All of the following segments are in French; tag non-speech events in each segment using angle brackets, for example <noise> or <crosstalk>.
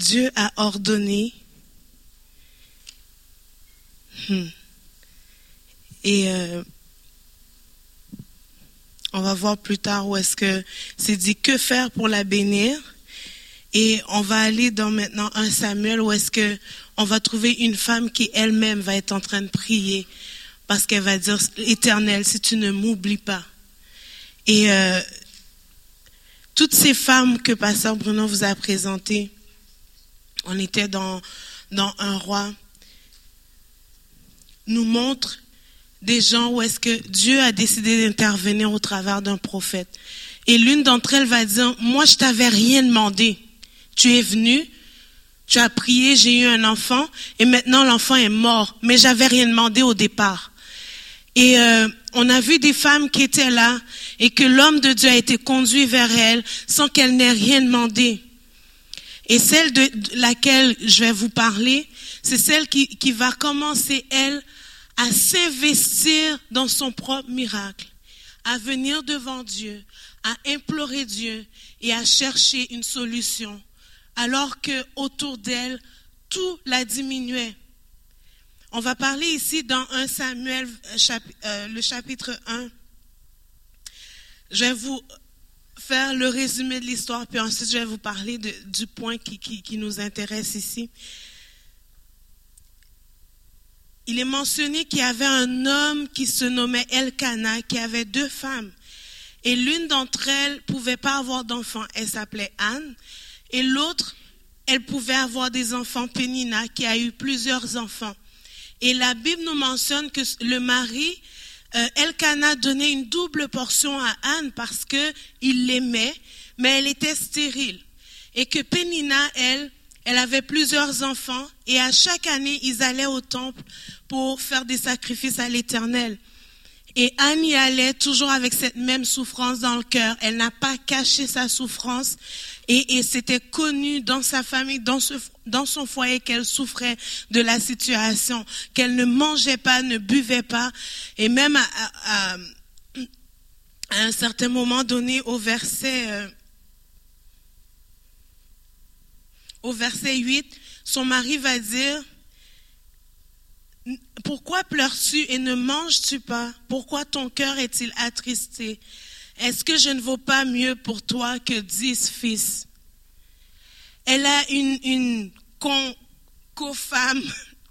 Dieu a ordonné. Hmm. Et euh, on va voir plus tard où est-ce que c'est dit que faire pour la bénir? Et on va aller dans maintenant un Samuel où est-ce que on va trouver une femme qui elle-même va être en train de prier parce qu'elle va dire Éternel, si tu ne m'oublies pas. Et euh, toutes ces femmes que Pasteur Bruno vous a présentées, on était dans, dans un roi, nous montrent des gens où est-ce que Dieu a décidé d'intervenir au travers d'un prophète. Et l'une d'entre elles va dire, moi je t'avais rien demandé. Tu es venu, tu as prié, j'ai eu un enfant, et maintenant l'enfant est mort, mais j'avais rien demandé au départ. Et euh, on a vu des femmes qui étaient là et que l'homme de Dieu a été conduit vers elles sans qu'elle n'ait rien demandé. Et celle de laquelle je vais vous parler, c'est celle qui, qui va commencer, elle, à s'investir dans son propre miracle, à venir devant Dieu, à implorer Dieu et à chercher une solution, alors que autour d'elle, tout la diminuait. On va parler ici dans 1 Samuel, euh, euh, le chapitre 1. Je vais vous faire le résumé de l'histoire, puis ensuite je vais vous parler du point qui, nous intéresse ici il est mentionné qu'il y avait un homme qui se nommait Elkanah, qui avait deux femmes. Et l'une d'entre elles pouvait pas avoir d'enfants, elle s'appelait Anne. Et l'autre, elle pouvait avoir des enfants, Pénina, qui a eu plusieurs enfants. Et la Bible nous mentionne que le mari, euh, Elkanah, donnait une double portion à Anne parce que il l'aimait, mais elle était stérile. Et que Pénina, elle, elle avait plusieurs enfants et à chaque année, ils allaient au temple pour faire des sacrifices à l'Éternel. Et Anne y allait toujours avec cette même souffrance dans le cœur. Elle n'a pas caché sa souffrance et, c'était connu dans sa famille, dans, ce, dans son foyer qu'elle souffrait de la situation, qu'elle ne mangeait pas, ne buvait pas. Et même à, un certain moment donné, au verset, euh, au verset 8, son mari va dire, pourquoi pleures-tu et ne manges-tu pas? Pourquoi ton cœur est-il attristé? Est-ce que je ne vaux pas mieux pour toi que dix fils? Elle a une, une co-femme,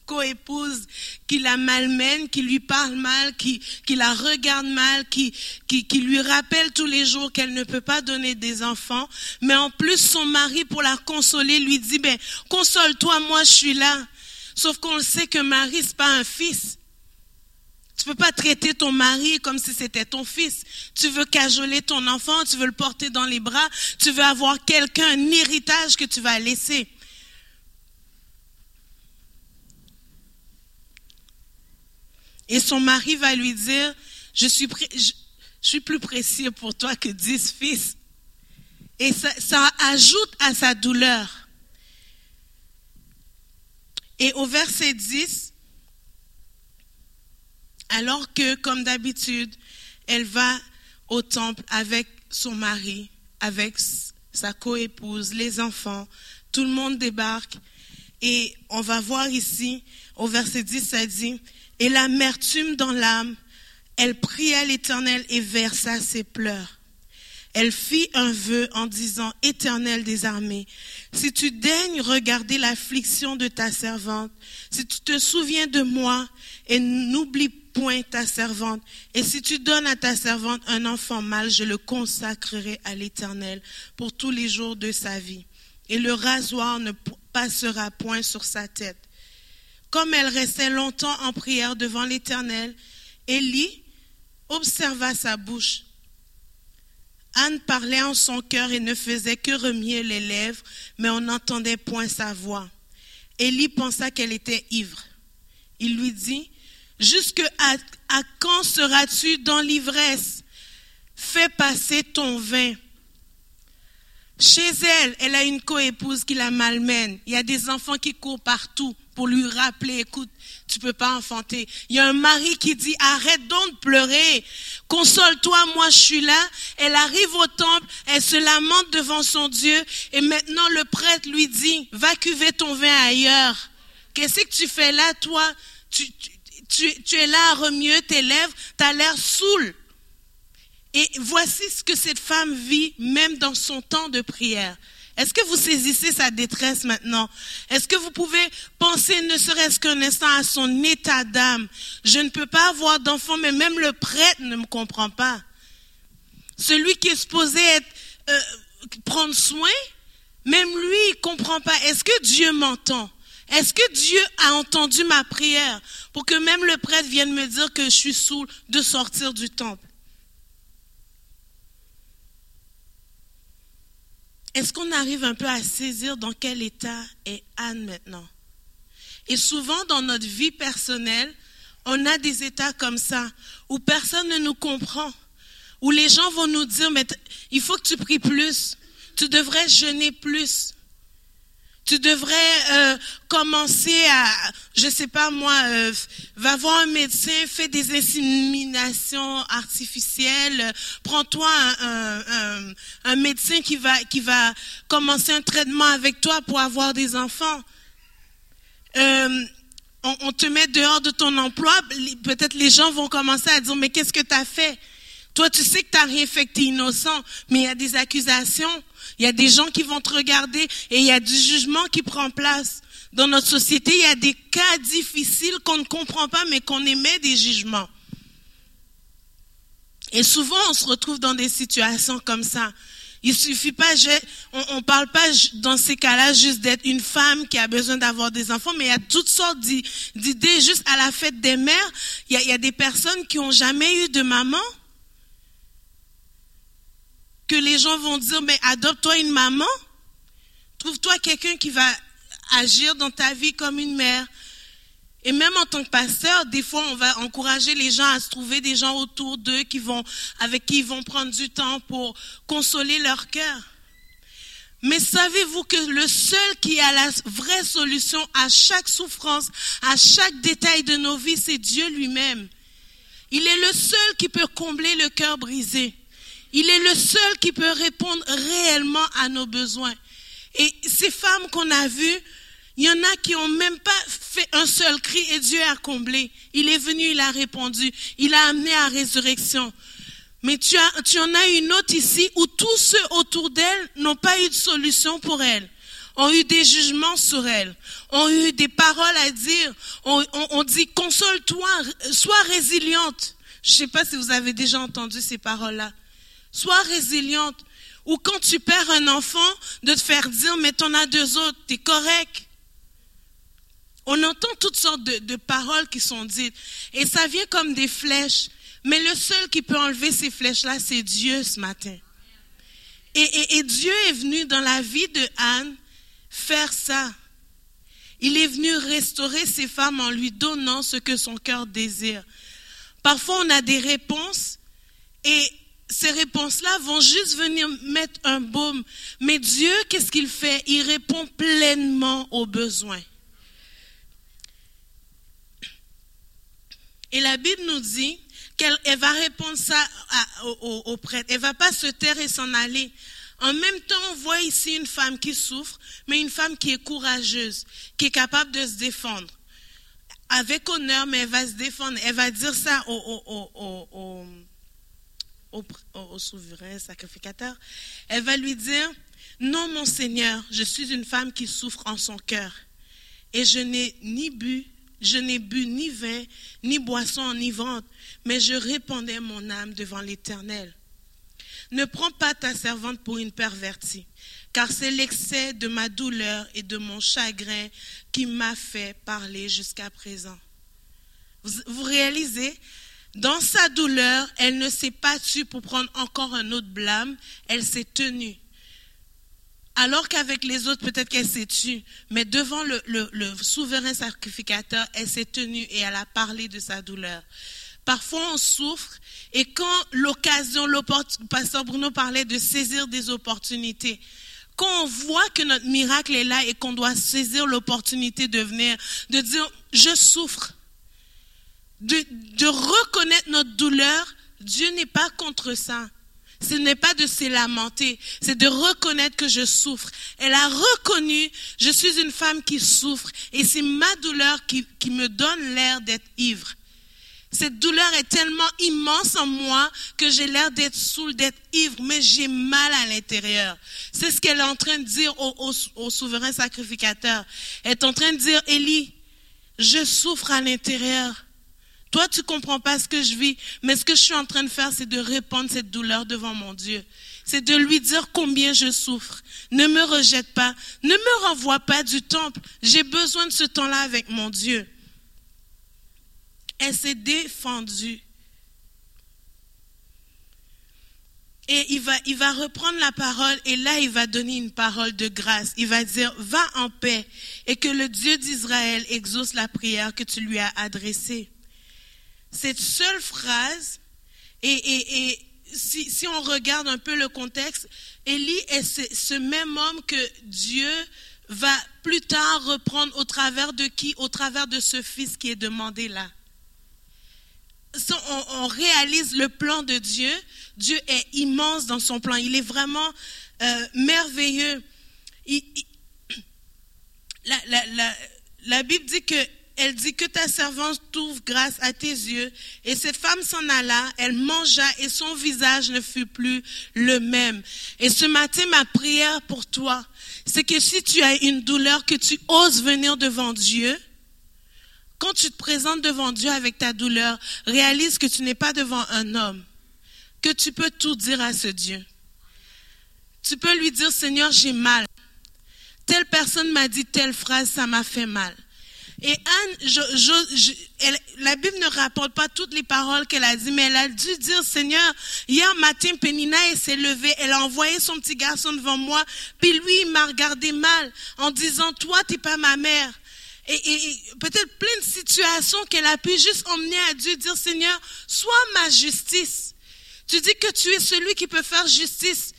co-épouse <laughs> qui la malmène, qui lui parle mal, qui, qui la regarde mal, qui, qui, qui lui rappelle tous les jours qu'elle ne peut pas donner des enfants. Mais en plus, son mari, pour la consoler, lui dit, ben, console-toi, moi je suis là. Sauf qu'on sait que Marie, n'est pas un fils. Tu peux pas traiter ton mari comme si c'était ton fils. Tu veux cajoler ton enfant, tu veux le porter dans les bras, tu veux avoir quelqu'un, un héritage que tu vas laisser. Et son mari va lui dire, je suis, plus précieux pour toi que dix fils. Et ça ajoute à sa douleur. Et au verset 10, alors que, comme d'habitude, elle va au temple avec son mari, avec sa coépouse, les enfants, tout le monde débarque. Et on va voir ici, au verset 10, ça dit, et l'amertume dans l'âme, elle pria l'Éternel et versa ses pleurs. Elle fit un vœu en disant, Éternel des armées, si tu daignes regarder l'affliction de ta servante, si tu te souviens de moi et n'oublie point ta servante, et si tu donnes à ta servante un enfant mâle, je le consacrerai à l'Éternel pour tous les jours de sa vie, et le rasoir ne passera point sur sa tête. Comme elle restait longtemps en prière devant l'Éternel, Élie observa sa bouche. Anne parlait en son cœur et ne faisait que remuer les lèvres, mais on n'entendait point sa voix. Élie pensa qu'elle était ivre. Il lui dit, Jusque à, à quand seras-tu dans l'ivresse? Fais passer ton vin. Chez elle, elle a une coépouse qui la malmène. Il y a des enfants qui courent partout pour lui rappeler, écoute, tu peux pas enfanter. Il y a un mari qui dit, arrête donc de pleurer. console-toi, moi je suis là. Elle arrive au temple, elle se lamente devant son Dieu et maintenant le prêtre lui dit, va cuver ton vin ailleurs. Qu'est-ce que tu fais là, toi? Tu, tu, tu, es là à remuer tes lèvres, tu as l'air saoul. Et voici ce que cette femme vit même dans son temps de prière. Est-ce que vous saisissez sa détresse maintenant? Est-ce que vous pouvez penser ne serait-ce qu'un instant à son état d'âme? Je ne peux pas avoir d'enfant, mais même le prêtre ne me comprend pas. Celui qui est supposé être, euh, prendre soin, même lui, il comprend pas. Est-ce que Dieu m'entend? Est-ce que Dieu a entendu ma prière pour que même le prêtre vienne me dire que je suis saoul de sortir du temple? Est-ce qu'on arrive un peu à saisir dans quel état est Anne maintenant? Et souvent dans notre vie personnelle, on a des états comme ça, où personne ne nous comprend, où les gens vont nous dire, mais il faut que tu pries plus, tu devrais jeûner plus. Tu devrais euh, commencer à, je sais pas moi, euh, va voir un médecin, fais des inséminations artificielles, prends-toi un, un, un, médecin qui va qui va commencer un traitement avec toi pour avoir des enfants. Euh, on, on, te met dehors de ton emploi, peut-être les gens vont commencer à dire mais qu'est-ce que tu as fait? Toi tu sais que tu n'as rien fait, que tu innocent, mais il y a des accusations. Il y a des gens qui vont te regarder et il y a du jugement qui prend place. Dans notre société, il y a des cas difficiles qu'on ne comprend pas, mais qu'on émet des jugements. Et souvent, on se retrouve dans des situations comme ça. Il suffit pas, on, ne parle pas dans ces cas-là juste d'être une femme qui a besoin d'avoir des enfants, mais il y a toutes sortes d'idées. Juste à la fête des mères, il y a, il y a des personnes qui ont jamais eu de maman que les gens vont dire, mais adopte-toi une maman. Trouve-toi quelqu'un qui va agir dans ta vie comme une mère. Et même en tant que pasteur, des fois, on va encourager les gens à se trouver des gens autour d'eux qui vont, avec qui ils vont prendre du temps pour consoler leur cœur. Mais savez-vous que le seul qui a la vraie solution à chaque souffrance, à chaque détail de nos vies, c'est Dieu lui-même. Il est le seul qui peut combler le cœur brisé. Il est le seul qui peut répondre réellement à nos besoins. Et ces femmes qu'on a vues, il y en a qui ont même pas fait un seul cri et Dieu a comblé. Il est venu, il a répondu, il a amené à résurrection. Mais tu, as, tu en as une autre ici où tous ceux autour d'elle n'ont pas eu de solution pour elle, ont eu des jugements sur elle, ont eu des paroles à dire, on, on dit console-toi, sois résiliente. Je ne sais pas si vous avez déjà entendu ces paroles-là. Sois résiliente. Ou quand tu perds un enfant, de te faire dire, mais t'en as deux autres, t'es correct. On entend toutes sortes de, paroles qui sont dites. Et ça vient comme des flèches. Mais le seul qui peut enlever ces flèches-là, c'est Dieu ce matin. Et, et, Dieu est venu dans la vie de Anne faire ça. Il est venu restaurer ces femmes en lui donnant ce que son cœur désire. Parfois, on a des réponses et ces réponses-là vont juste venir mettre un baume. Mais Dieu, qu'est-ce qu'il fait? Il répond pleinement aux besoins. Et la Bible nous dit qu'elle va répondre ça au, prêtre. Elle va pas se taire et s'en aller. En même temps, on voit ici une femme qui souffre, mais une femme qui est courageuse, qui est capable de se défendre. Avec honneur, mais elle va se défendre. Elle va dire ça au, au, souverain sacrificateur, elle va lui dire, non mon Seigneur, je suis une femme qui souffre en son cœur et je n'ai ni bu, je n'ai bu ni vin, ni boisson enivrante, mais je répandais mon âme devant l'Éternel. Ne prends pas ta servante pour une pervertie, car c'est l'excès de ma douleur et de mon chagrin qui m'a fait parler jusqu'à présent. vous réalisez, dans sa douleur, elle ne s'est pas tue pour prendre encore un autre blâme, elle s'est tenue. Alors qu'avec les autres, peut-être qu'elle s'est tue, mais devant le, souverain sacrificateur, elle s'est tenue et elle a parlé de sa douleur. Parfois, on souffre et quand l'occasion, pasteur Bruno parlait de saisir des opportunités, quand on voit que notre miracle est là et qu'on doit saisir l'opportunité de venir, de dire, je souffre, de, reconnaître notre douleur, Dieu n'est pas contre ça. Ce n'est pas de se lamenter, c'est de reconnaître que je souffre. Elle a reconnu, je suis une femme qui souffre et c'est ma douleur qui, qui me donne l'air d'être ivre. Cette douleur est tellement immense en moi que j'ai l'air d'être saoul, d'être ivre, mais j'ai mal à l'intérieur. C'est ce qu'elle est en train de dire au, au, souverain sacrificateur. Elle est en train de dire, Élie, je souffre à l'intérieur. Toi, tu comprends pas ce que je vis, mais ce que je suis en train de faire, c'est de répandre cette douleur devant mon Dieu. C'est de lui dire combien je souffre. Ne me rejette pas. Ne me renvoie pas du temple. J'ai besoin de ce temps-là avec mon Dieu. Elle s'est défendue. Et il va, il va reprendre la parole et là, il va donner une parole de grâce. Il va dire, va en paix et que le Dieu d'Israël exauce la prière que tu lui as adressée. Cette seule phrase, et, et, et si, on regarde un peu le contexte, Élie est ce, ce même homme que Dieu va plus tard reprendre au travers de qui? Au travers de ce fils qui est demandé là on, réalise le plan de Dieu, Dieu est immense dans son plan. Il est vraiment euh, merveilleux. <clears throat> la, Bible dit que elle dit que ta servante trouve grâce à tes yeux. Et cette femme s'en alla, elle mangea et son visage ne fut plus le même. Et ce matin, ma prière pour toi, c'est que si tu as une douleur, que tu oses venir devant Dieu, quand tu te présentes devant Dieu avec ta douleur, réalise que tu n'es pas devant un homme, que tu peux tout dire à ce Dieu. Tu peux lui dire, Seigneur, j'ai mal. Telle personne m'a dit telle phrase, ça m'a fait mal. Et Anne, la Bible ne rapporte pas toutes les paroles qu'elle a dit, mais elle a dû dire, Seigneur, hier matin, Pénina, s'est levée, elle a envoyé son petit garçon devant moi, puis lui, il m'a regardé mal en disant, toi, t'es pas ma mère et, peut-être plein de situations qu'elle a pu juste emmener à Dieu, dire Seigneur, sois ma justice. Tu dis que tu es celui qui peut faire justice.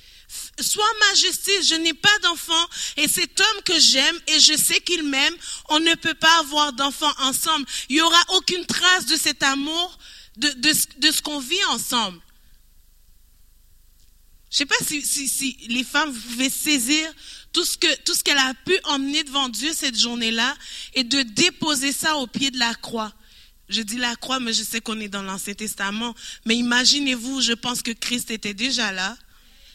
Sois ma justice, je n'ai pas d'enfant et cet homme que j'aime et je sais qu'il m'aime, on ne peut pas avoir d'enfant ensemble. Il n'y aura aucune trace de cet amour, de, ce qu'on vit ensemble. Je ne sais pas si, si, les femmes, pouvez saisir tout ce que tout qu'elle a pu emmener devant Dieu cette journée-là et de déposer ça au pied de la croix. Je dis la croix, mais je sais qu'on est dans l'Ancien Testament. Mais imaginez-vous, je pense que Christ était déjà là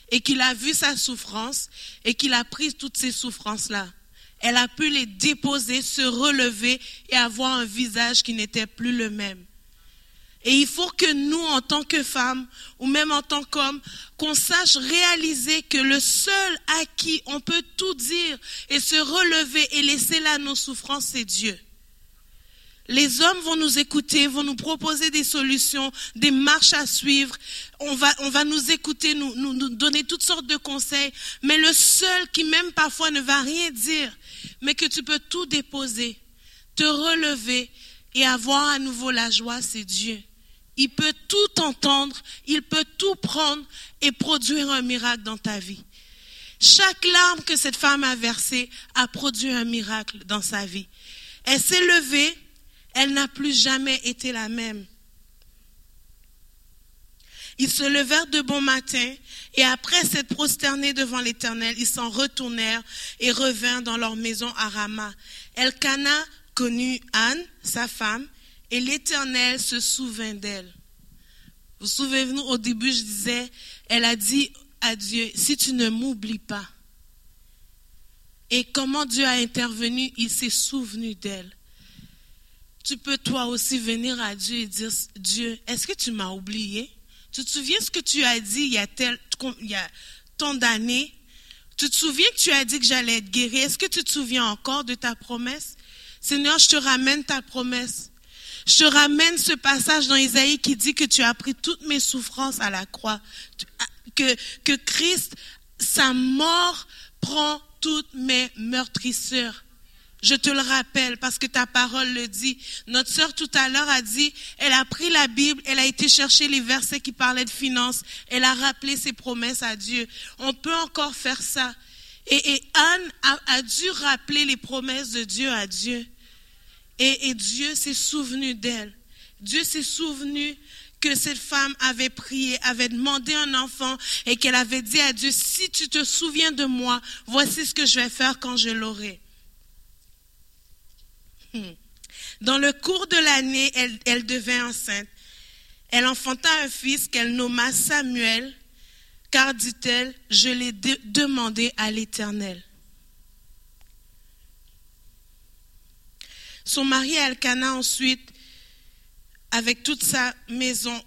et qu'il a vu sa souffrance et qu'il a pris toutes ces souffrances-là. Elle a pu les déposer, se relever et avoir un visage qui n'était plus le même. Et il faut que nous, en tant que femmes, ou même en tant qu'hommes, qu'on sache réaliser que le seul à qui on peut tout dire et se relever et laisser là nos souffrances, c'est Dieu. Les hommes vont nous écouter, vont nous proposer des solutions, des marches à suivre. On va, on va nous écouter, nous, nous, nous donner toutes sortes de conseils. Mais le seul qui même parfois ne va rien dire, mais que tu peux tout déposer, te relever et avoir à nouveau la joie, c'est Dieu. Il peut tout entendre, il peut tout prendre et produire un miracle dans ta vie. Chaque larme que cette femme a versée a produit un miracle dans sa vie. Elle s'est levée, elle n'a plus jamais été la même. Ils se levèrent de bon matin et après s'être prosternés devant l'Éternel, ils s'en retournèrent et revinrent dans leur maison à Rama. Elkana connut Anne, sa femme, et l'Éternel se souvint d'elle. Vous souvenez-vous, au début, je disais, elle a dit à Dieu, si tu ne m'oublies pas. Et comment Dieu a intervenu, il s'est souvenu d'elle. Tu peux toi aussi venir à Dieu et dire, Dieu, est-ce que tu m'as oublié? Tu te souviens ce que tu as dit il y a, tel, il y a tant d'années? Tu te souviens que tu as dit que j'allais être guéri? Est-ce que tu te souviens encore de ta promesse? Seigneur, je te ramène ta promesse. Je ramène ce passage dans Isaïe qui dit que tu as pris toutes mes souffrances à la croix. Que, que Christ, sa mort, prend toutes mes meurtrisseurs. Je te le rappelle parce que ta parole le dit. Notre sœur tout à l'heure a dit, elle a pris la Bible, elle a été chercher les versets qui parlaient de finances, elle a rappelé ses promesses à Dieu. On peut encore faire ça. Et, Anne a dû rappeler les promesses de Dieu à Dieu. Et, Dieu s'est souvenu d'elle. Dieu s'est souvenu que cette femme avait prié, avait demandé un enfant et qu'elle avait dit à Dieu, si tu te souviens de moi, voici ce que je vais faire quand je l'aurai. Hmm. Dans le cours de l'année, elle, devint enceinte. Elle enfanta un fils qu'elle nomma Samuel, car dit-elle, je l'ai demandé à l'Éternel. Son mari Elkana ensuite, avec toute sa maison,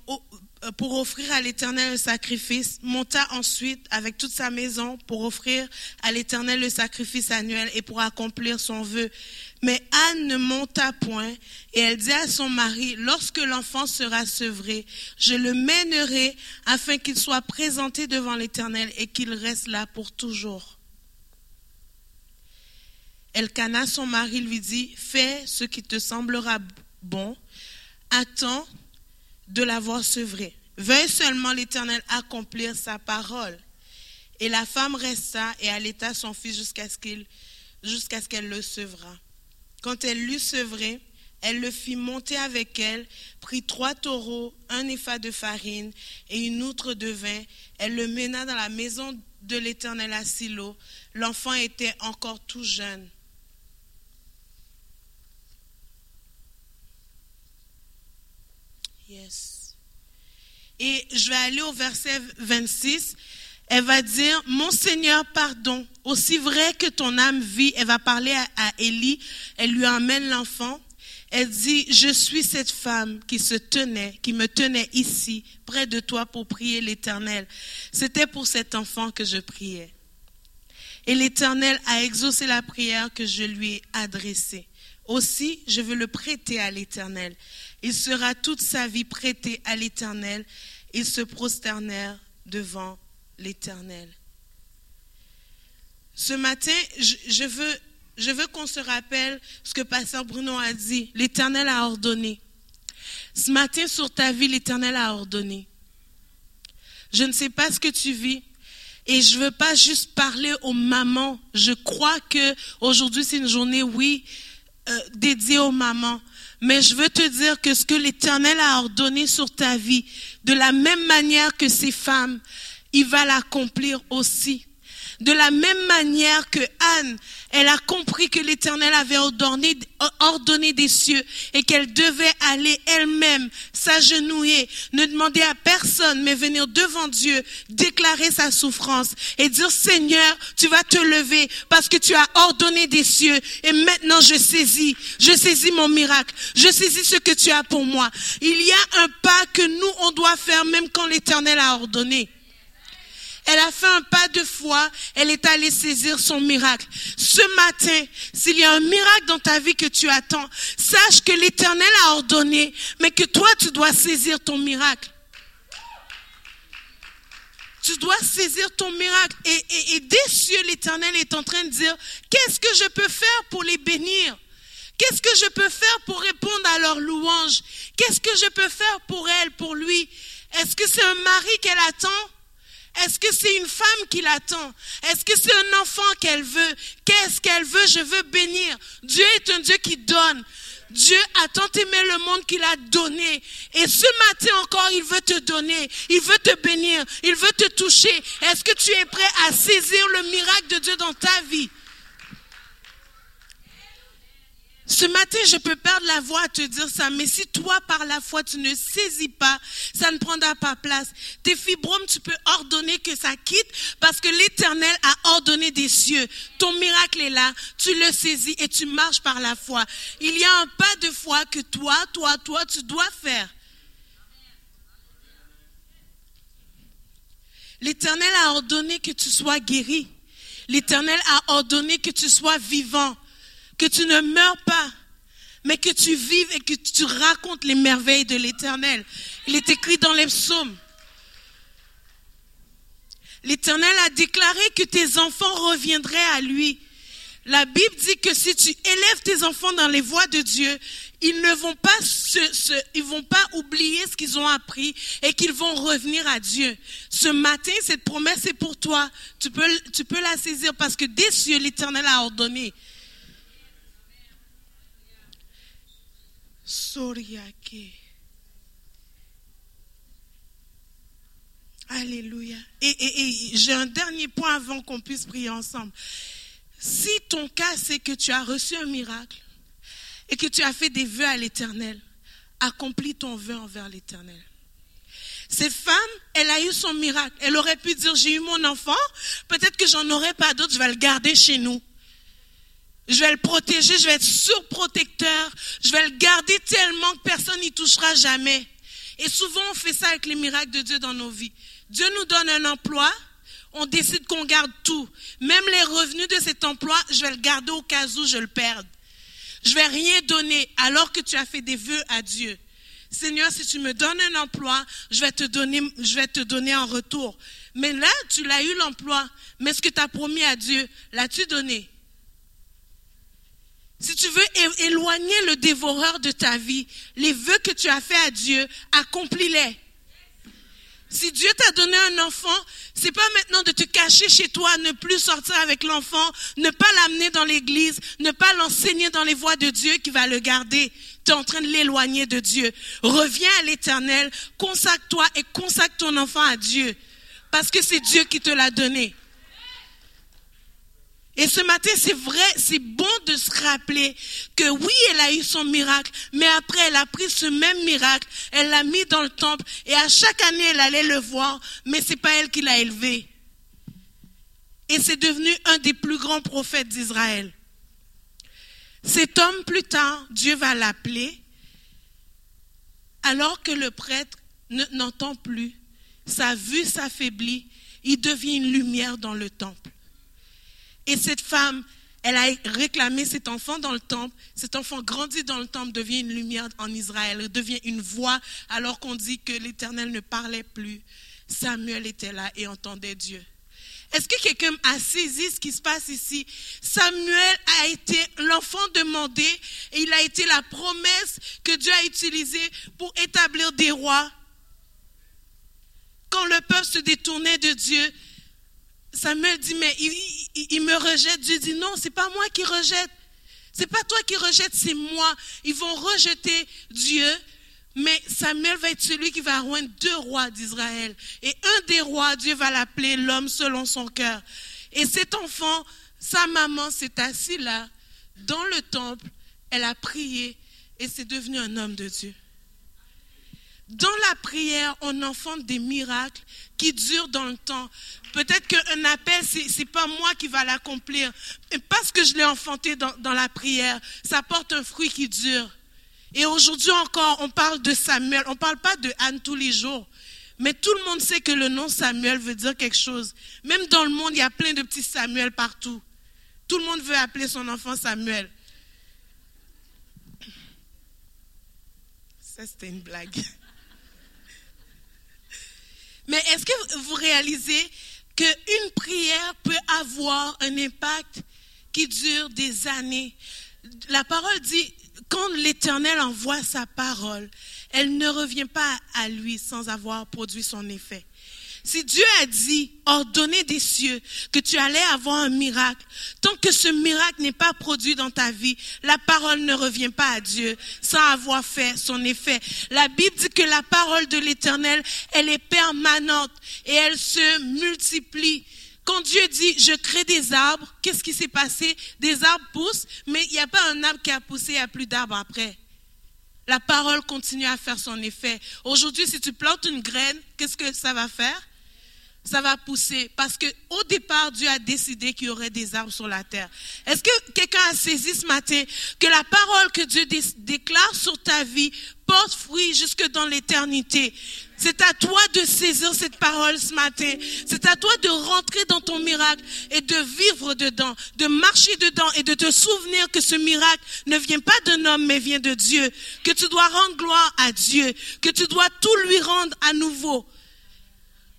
euh, pour offrir à l'Éternel le sacrifice, monta ensuite avec toute sa maison pour offrir à l'Éternel le sacrifice annuel et pour accomplir son vœu. Mais Anne ne monta point et elle dit à son mari, lorsque l'enfant sera sevré, je le mènerai afin qu'il soit présenté devant l'Éternel et qu'il reste là pour toujours. Elkana, son mari, lui dit, fais ce qui te semblera bon, attends de l'avoir sevré. Veuille seulement l'Éternel accomplir sa parole. Et la femme resta et allaita son fils jusqu'à ce jusqu'à ce qu'elle le sevra. Quand elle l'eut sevré, elle le fit monter avec elle, prit trois taureaux, un épha de farine et une outre de vin. Elle le mena dans la maison de l'Éternel à Silo. L'enfant était encore tout jeune. Yes. Et je vais aller au verset 26. Elle va dire, mon Seigneur, pardon, aussi vrai que ton âme vit, elle va parler à, Élie, elle lui emmène l'enfant. Elle dit, je suis cette femme qui se tenait, qui me tenait ici, près de toi pour prier l'Éternel. C'était pour cet enfant que je priais. Et l'Éternel a exaucé la prière que je lui ai adressée. Aussi, je veux le prêter à l'Éternel. Il sera toute sa vie prêté à l'Éternel. Ils se prosternèrent devant l'Éternel. Ce matin, je veux, je veux qu'on se rappelle ce que Pasteur Bruno a dit. L'Éternel a ordonné. Ce matin, sur ta vie, l'Éternel a ordonné. Je ne sais pas ce que tu vis. Et je veux pas juste parler aux mamans. Je crois que aujourd'hui c'est une journée, oui, euh, dédiée aux mamans. Mais je veux te dire que ce que l'Éternel a ordonné sur ta vie, de la même manière que ces femmes, il va l'accomplir aussi. De la même manière que Anne, elle a compris que l'Éternel avait ordonné, des cieux et qu'elle devait aller elle-même s'agenouiller, ne demander à personne, mais venir devant Dieu, déclarer sa souffrance et dire Seigneur, tu vas te lever parce que tu as ordonné des cieux et maintenant je saisis, je saisis mon miracle, je saisis ce que tu as pour moi. Il y a un pas que nous, on doit faire même quand l'Éternel a ordonné. Elle a fait un pas de foi, elle est allée saisir son miracle. Ce matin, s'il y a un miracle dans ta vie que tu attends, sache que l'Éternel a ordonné, mais que toi, tu dois saisir ton miracle. Tu dois saisir ton miracle. Et, et, des cieux, l'Éternel est en train de dire, qu'est-ce que je peux faire pour les bénir? Qu'est-ce que je peux faire pour répondre à leur louange? Qu'est-ce que je peux faire pour elle, pour lui? Est-ce que c'est un mari qu'elle attend? Est-ce que c'est une femme qui l'attend? Est-ce que c'est un enfant qu'elle veut? Qu'est-ce qu'elle veut? Je veux bénir. Dieu est un Dieu qui donne. Dieu a tant aimé le monde qu'il a donné. Et ce matin encore, il veut te donner. Il veut te bénir. Il veut te toucher. Est-ce que tu es prêt à saisir le miracle de Dieu dans ta vie? Ce matin, je peux perdre la voix à te dire ça, mais si toi, par la foi, tu ne saisis pas, ça ne prendra pas place. Tes fibromes, tu peux ordonner que ça quitte parce que l'Éternel a ordonné des cieux. Ton miracle est là, tu le saisis et tu marches par la foi. Il y a un pas de foi que toi, toi, toi, tu dois faire. L'Éternel a ordonné que tu sois guéri. L'Éternel a ordonné que tu sois vivant que tu ne meurs pas, mais que tu vives et que tu racontes les merveilles de l'Éternel. Il est écrit dans les psaumes. L'Éternel a déclaré que tes enfants reviendraient à lui. La Bible dit que si tu élèves tes enfants dans les voies de Dieu, ils ne vont pas oublier ce qu'ils ont appris et qu'ils vont revenir à Dieu. Ce matin, cette promesse est pour toi. Tu peux la saisir parce que des cieux, l'Éternel a ordonné Soriake. Alléluia. Et, j'ai un dernier point avant qu'on puisse prier ensemble. Si ton cas, c'est que tu as reçu un miracle et que tu as fait des vœux à l'éternel, accomplis ton vœu envers l'éternel. Cette femme, elle a eu son miracle. Elle aurait pu dire, j'ai eu mon enfant, peut-être que j'en aurai pas d'autres, je vais le garder chez nous. Je vais le protéger, je vais être surprotecteur, je vais le garder tellement que personne n'y touchera jamais. Et souvent, on fait ça avec les miracles de Dieu dans nos vies. Dieu nous donne un emploi, on décide qu'on garde tout. Même les revenus de cet emploi, je vais le garder au cas où je le perde. Je vais rien donner alors que tu as fait des vœux à Dieu. Seigneur, si tu me donnes un emploi, je vais te donner, je vais te donner en retour. Mais là, tu l'as eu l'emploi. Mais ce que tu as promis à Dieu, l'as-tu donné? Si tu veux éloigner le dévoreur de ta vie, les vœux que tu as faits à Dieu, accomplis-les. Si Dieu t'a donné un enfant, c'est pas maintenant de te cacher chez toi, ne plus sortir avec l'enfant, ne pas l'amener dans l'église, ne pas l'enseigner dans les voies de Dieu qui va le garder. Tu es en train de l'éloigner de Dieu. Reviens à l'éternel, consacre-toi et consacre ton enfant à Dieu. Parce que c'est Dieu qui te l'a donné. Et ce matin, c'est vrai, c'est bon de se rappeler que oui, elle a eu son miracle, mais après, elle a pris ce même miracle, elle l'a mis dans le temple, et à chaque année, elle allait le voir, mais c'est pas elle qui l'a élevé. Et c'est devenu un des plus grands prophètes d'Israël. Cet homme, plus tard, Dieu va l'appeler, alors que le prêtre n'entend plus, sa vue s'affaiblit, il devient une lumière dans le temple. Et cette femme, elle a réclamé cet enfant dans le temple. Cet enfant grandit dans le temple, devient une lumière en Israël, devient une voix alors qu'on dit que l'Éternel ne parlait plus. Samuel était là et entendait Dieu. Est-ce que quelqu'un a saisi ce qui se passe ici? Samuel a été l'enfant demandé et il a été la promesse que Dieu a utilisée pour établir des rois. Quand le peuple se détournait de Dieu, Samuel dit, mais il, me rejette. Dieu dit, non, c'est pas moi qui rejette. C'est pas toi qui rejette, c'est moi. Ils vont rejeter Dieu, mais Samuel va être celui qui va rendre deux rois d'Israël. Et un des rois, Dieu va l'appeler l'homme selon son cœur. Et cet enfant, sa maman s'est assise là, dans le temple, elle a prié et c'est devenu un homme de Dieu. Dans la prière, on enfante des miracles qui durent dans le temps. Peut-être qu'un appel, ce n'est pas moi qui va l'accomplir. Parce que je l'ai enfanté dans, dans, la prière, ça porte un fruit qui dure. Et aujourd'hui encore, on parle de Samuel. On ne parle pas de Anne tous les jours. Mais tout le monde sait que le nom Samuel veut dire quelque chose. Même dans le monde, il y a plein de petits Samuel partout. Tout le monde veut appeler son enfant Samuel. Ça, c'était une blague. <laughs> Mais est-ce que vous réalisez qu'une prière peut avoir un impact qui dure des années? La parole dit, quand l'Éternel envoie sa parole, elle ne revient pas à lui sans avoir produit son effet. Si Dieu a dit, ordonner des cieux, que tu allais avoir un miracle, tant que ce miracle n'est pas produit dans ta vie, la parole ne revient pas à Dieu sans avoir fait son effet. La Bible dit que la parole de l'éternel, elle est permanente et elle se multiplie. Quand Dieu dit, je crée des arbres, qu'est-ce qui s'est passé? Des arbres poussent, mais il n'y a pas un arbre qui a poussé, il n'y a plus d'arbres après. La parole continue à faire son effet. Aujourd'hui, si tu plantes une graine, qu'est-ce que ça va faire? Ça va pousser. Parce que au départ, Dieu a décidé qu'il y aurait des arbres sur la terre. Est-ce que quelqu'un a saisi ce matin que la parole que Dieu déclare sur ta vie porte fruit jusque dans l'éternité? C'est à toi de saisir cette parole ce matin. C'est à toi de rentrer dans ton miracle et de vivre dedans, de marcher dedans et de te souvenir que ce miracle ne vient pas d'un homme mais vient de Dieu. Que tu dois rendre gloire à Dieu. Que tu dois tout lui rendre à nouveau.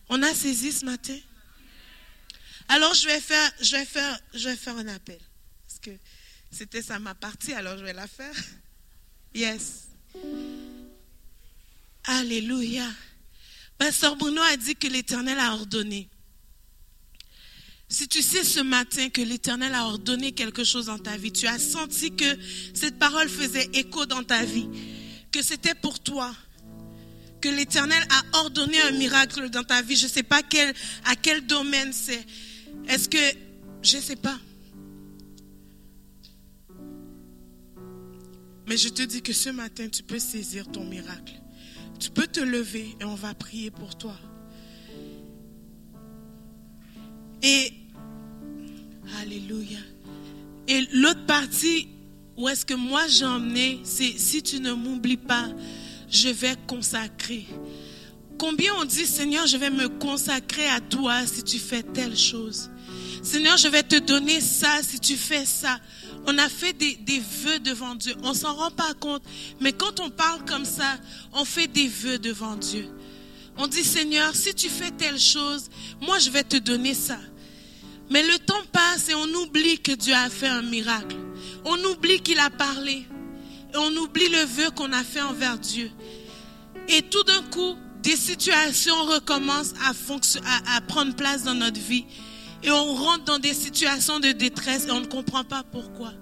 On a saisi ce matin. Alors je vais faire, je vais faire, je vais faire un appel. Parce que c'était ça ma partie, alors je vais la faire. Yes. Alléluia. Pasteur Bruno a dit que l'Éternel a ordonné. Si tu sais ce matin que l'Éternel a ordonné quelque chose dans ta vie, tu as senti que cette parole faisait écho dans ta vie, que c'était pour toi, que l'Éternel a ordonné un miracle dans ta vie. Je ne sais pas à quel domaine c'est. Est-ce que... Je ne sais pas. Mais je te dis que ce matin, tu peux saisir ton miracle. Tu peux te lever et on va prier pour toi. Et... Alléluia. Et l'autre partie où est-ce que moi j'ai emmené, c'est si tu ne m'oublies pas, je vais consacrer. Combien on dit, Seigneur, je vais me consacrer à toi si tu fais telle chose? Seigneur, je vais te donner ça si tu fais ça. On a fait des, des vœux devant Dieu. On s'en rend pas compte. Mais quand on parle comme ça, on fait des vœux devant Dieu. On dit, Seigneur, si tu fais telle chose, moi je vais te donner ça. Mais le temps passe et on oublie que Dieu a fait un miracle. On oublie qu'il a parlé. On oublie le vœu qu'on a fait envers Dieu. Et tout d'un coup, des situations recommencent à, à, prendre place dans notre vie. Et on rentre dans des situations de détresse et on ne comprend pas pourquoi.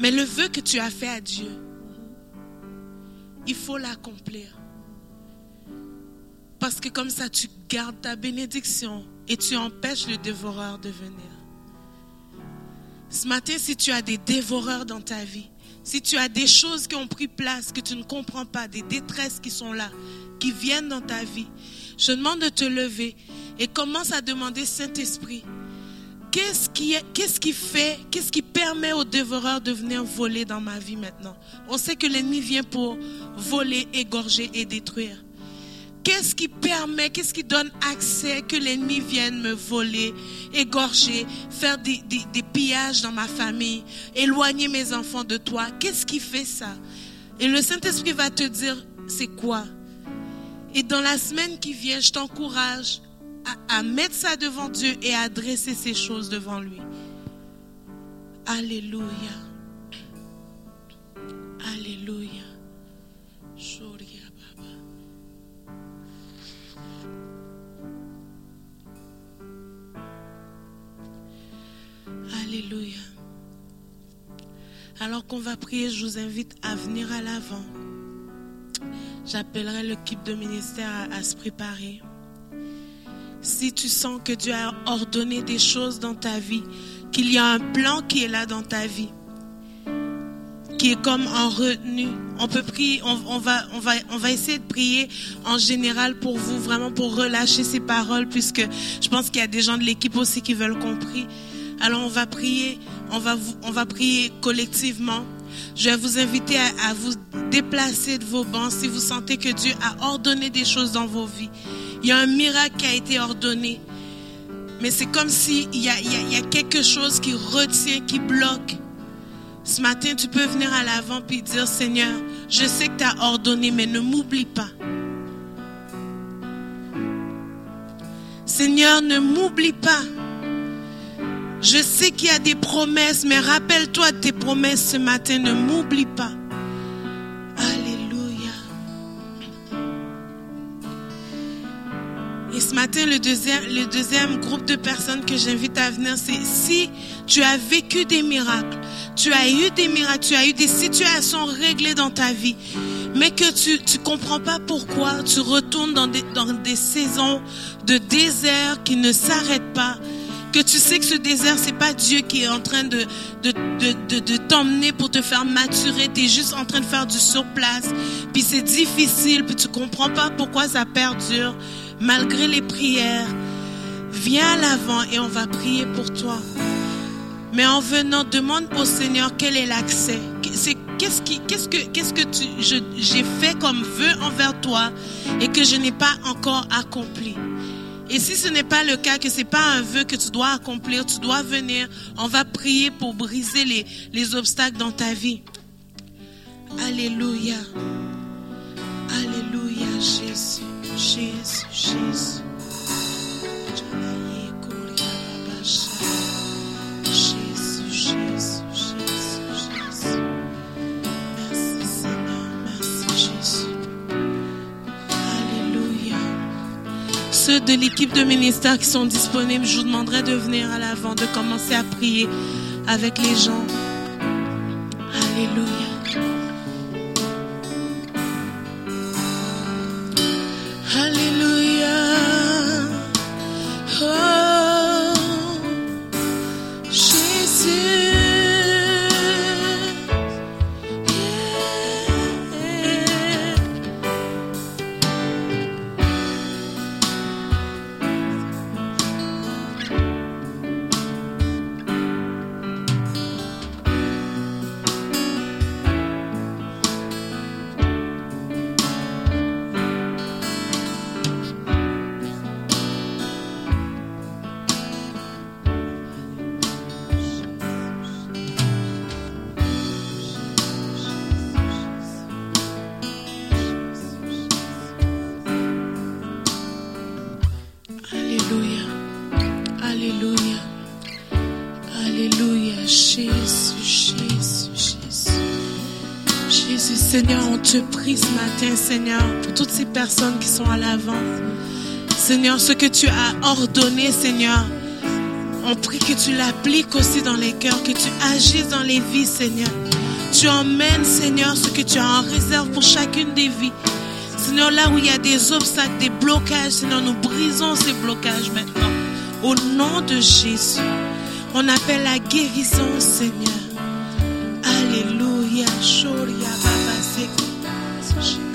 Mais le vœu que tu as fait à Dieu, il faut l'accomplir. Parce que comme ça, tu gardes ta bénédiction et tu empêches le dévoreur de venir. Ce matin, si tu as des dévoreurs dans ta vie, si tu as des choses qui ont pris place, que tu ne comprends pas, des détresses qui sont là, qui viennent dans ta vie, je demande de te lever et commence à demander Saint-Esprit, qu'est-ce qui, qu'est-ce qui fait, qu'est-ce qui permet aux dévoreurs de venir voler dans ma vie maintenant? On sait que l'ennemi vient pour voler, égorger et détruire. Qu'est-ce qui permet, qu'est-ce qui donne accès que l'ennemi vienne me voler, égorger, faire des, pillages dans ma famille, éloigner mes enfants de toi? Qu'est-ce qui fait ça? Et le Saint-Esprit va te dire, c'est quoi? Et dans la semaine qui vient, je t'encourage à, à mettre ça devant Dieu et à adresser ces choses devant lui. Alléluia. Qu'on va prier, je vous invite à venir à l'avant. J'appellerai l'équipe de ministère à, se préparer. Si tu sens que Dieu a ordonné des choses dans ta vie, qu'il y a un plan qui est là dans ta vie, qui est comme en retenue. On peut prier, on, va, on, va, on va essayer de prier en général pour vous, vraiment pour relâcher ces paroles, puisque je pense qu'il y a des gens de l'équipe aussi qui veulent qu'on prie. Alors on va prier, on va, on va prier collectivement. Je vais vous inviter à, vous déplacer de vos bancs si vous sentez que Dieu a ordonné des choses dans vos vies. Il y a un miracle qui a été ordonné. Mais c'est comme s'il y a, il y a quelque chose qui retient, qui bloque. Ce matin, tu peux venir à l'avant et dire, Seigneur, je sais que tu as ordonné, mais ne m'oublie pas. Seigneur, ne m'oublie pas. Je sais qu'il y a des promesses, mais rappelle-toi tes promesses ce matin. Ne m'oublie pas. Alléluia. Et ce matin, le deuxième, le deuxième groupe de personnes que j'invite à venir, c'est si tu as vécu des miracles, tu as eu des miracles, tu as eu des situations réglées dans ta vie, mais que tu ne comprends pas pourquoi tu retournes dans des, dans des saisons de désert qui ne s'arrêtent pas que tu sais que ce désert, c'est pas Dieu qui est en train de, de, de, de, t'emmener pour te faire maturer. Tu es juste en train de faire du surplace. Puis c'est difficile, puis tu comprends pas pourquoi ça perdure, malgré les prières. Viens à l'avant et on va prier pour toi. Mais en venant, demande au Seigneur quel est l'accès. C'est qu'est-ce qui, qu'est-ce que, qu'est-ce que tu, j'ai fait comme vœu envers toi et que je n'ai pas encore accompli. Et si ce n'est pas le cas, que ce n'est pas un vœu que tu dois accomplir, tu dois venir, on va prier pour briser les, les obstacles dans ta vie. Alléluia. Alléluia, Jésus, Jésus, Jésus. De l'équipe de ministère qui sont disponibles, je vous demanderai de venir à l'avant, de commencer à prier avec les gens. Alléluia. Seigneur, on te prie ce matin, Seigneur, pour toutes ces personnes qui sont à l'avant. Seigneur, ce que tu as ordonné, Seigneur, on prie que tu l'appliques aussi dans les cœurs, que tu agisses dans les vies, Seigneur. Tu emmènes, Seigneur, ce que tu as en réserve pour chacune des vies. Seigneur, là où il y a des obstacles, des blocages, Seigneur, nous brisons ces blocages maintenant. Au nom de Jésus, on appelle la guérison, Seigneur. Alléluia. Music.